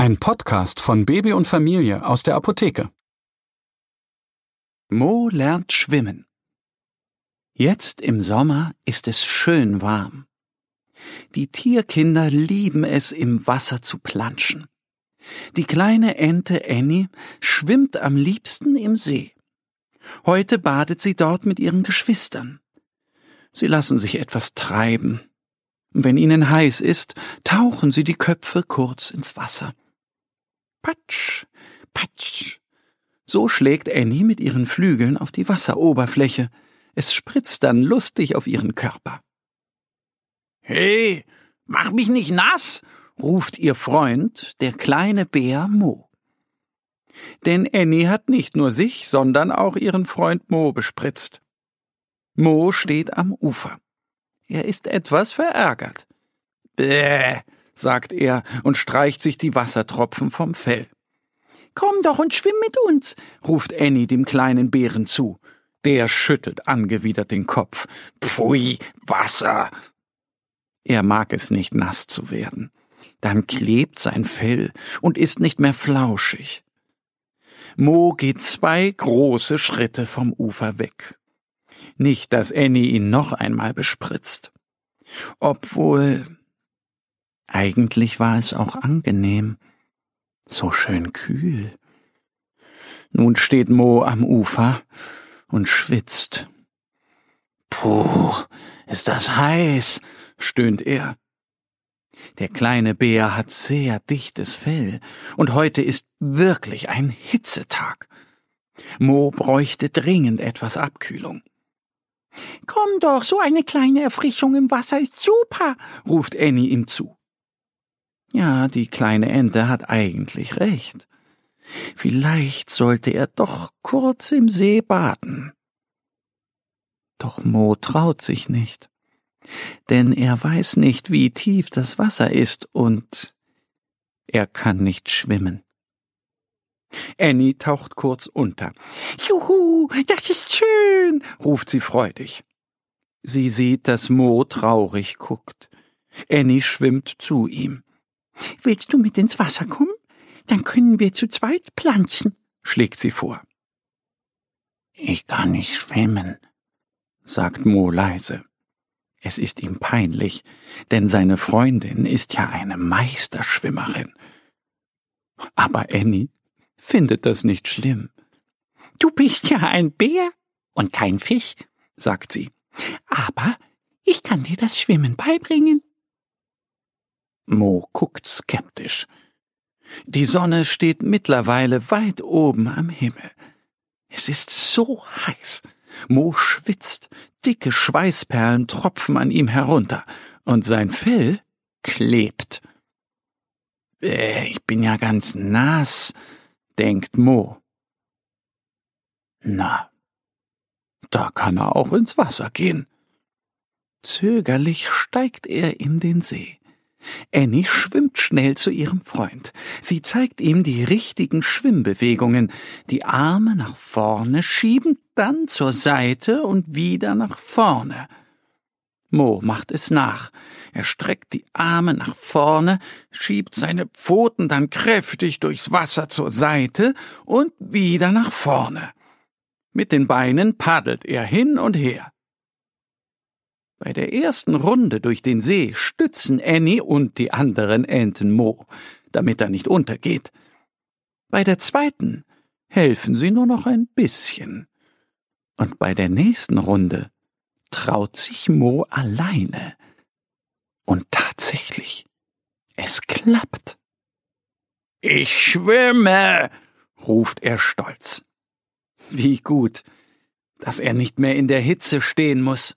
Ein Podcast von Baby und Familie aus der Apotheke. Mo lernt schwimmen. Jetzt im Sommer ist es schön warm. Die Tierkinder lieben es, im Wasser zu planschen. Die kleine Ente Annie schwimmt am liebsten im See. Heute badet sie dort mit ihren Geschwistern. Sie lassen sich etwas treiben. Wenn ihnen heiß ist, tauchen sie die Köpfe kurz ins Wasser. Patsch, patsch. So schlägt Annie mit ihren Flügeln auf die Wasseroberfläche. Es spritzt dann lustig auf ihren Körper. Hey, mach mich nicht nass, ruft ihr Freund, der kleine Bär Mo. Denn Annie hat nicht nur sich, sondern auch ihren Freund Mo bespritzt. Mo steht am Ufer. Er ist etwas verärgert. Bäh, sagt er und streicht sich die Wassertropfen vom Fell. Komm doch und schwimm mit uns, ruft Annie dem kleinen Bären zu. Der schüttelt angewidert den Kopf. Pfui, Wasser. Er mag es nicht nass zu werden. Dann klebt sein Fell und ist nicht mehr flauschig. Mo geht zwei große Schritte vom Ufer weg. Nicht, dass Annie ihn noch einmal bespritzt. Obwohl eigentlich war es auch angenehm. So schön kühl. Nun steht Mo am Ufer und schwitzt. Puh, ist das heiß, stöhnt er. Der kleine Bär hat sehr dichtes Fell, und heute ist wirklich ein Hitzetag. Mo bräuchte dringend etwas Abkühlung. Komm doch, so eine kleine Erfrischung im Wasser ist super, ruft Annie ihm zu. Ja, die kleine Ente hat eigentlich recht. Vielleicht sollte er doch kurz im See baden. Doch Mo traut sich nicht, denn er weiß nicht, wie tief das Wasser ist und er kann nicht schwimmen. Annie taucht kurz unter. Juhu, das ist schön, ruft sie freudig. Sie sieht, dass Mo traurig guckt. Annie schwimmt zu ihm. Willst du mit ins Wasser kommen? Dann können wir zu zweit pflanzen, schlägt sie vor. Ich kann nicht schwimmen, sagt Mo leise. Es ist ihm peinlich, denn seine Freundin ist ja eine Meisterschwimmerin. Aber Annie findet das nicht schlimm. Du bist ja ein Bär und kein Fisch, sagt sie. Aber ich kann dir das Schwimmen beibringen. Mo guckt skeptisch. Die Sonne steht mittlerweile weit oben am Himmel. Es ist so heiß. Mo schwitzt, dicke Schweißperlen tropfen an ihm herunter, und sein Fell klebt. Äh, ich bin ja ganz nass, denkt Mo. Na, da kann er auch ins Wasser gehen. Zögerlich steigt er in den See. Annie schwimmt schnell zu ihrem Freund. Sie zeigt ihm die richtigen Schwimmbewegungen, die Arme nach vorne schieben, dann zur Seite und wieder nach vorne. Mo macht es nach. Er streckt die Arme nach vorne, schiebt seine Pfoten dann kräftig durchs Wasser zur Seite und wieder nach vorne. Mit den Beinen paddelt er hin und her. Bei der ersten Runde durch den See stützen Annie und die anderen Enten Mo, damit er nicht untergeht. Bei der zweiten helfen sie nur noch ein bisschen. Und bei der nächsten Runde traut sich Mo alleine. Und tatsächlich, es klappt. Ich schwimme, ruft er stolz. Wie gut, dass er nicht mehr in der Hitze stehen muss.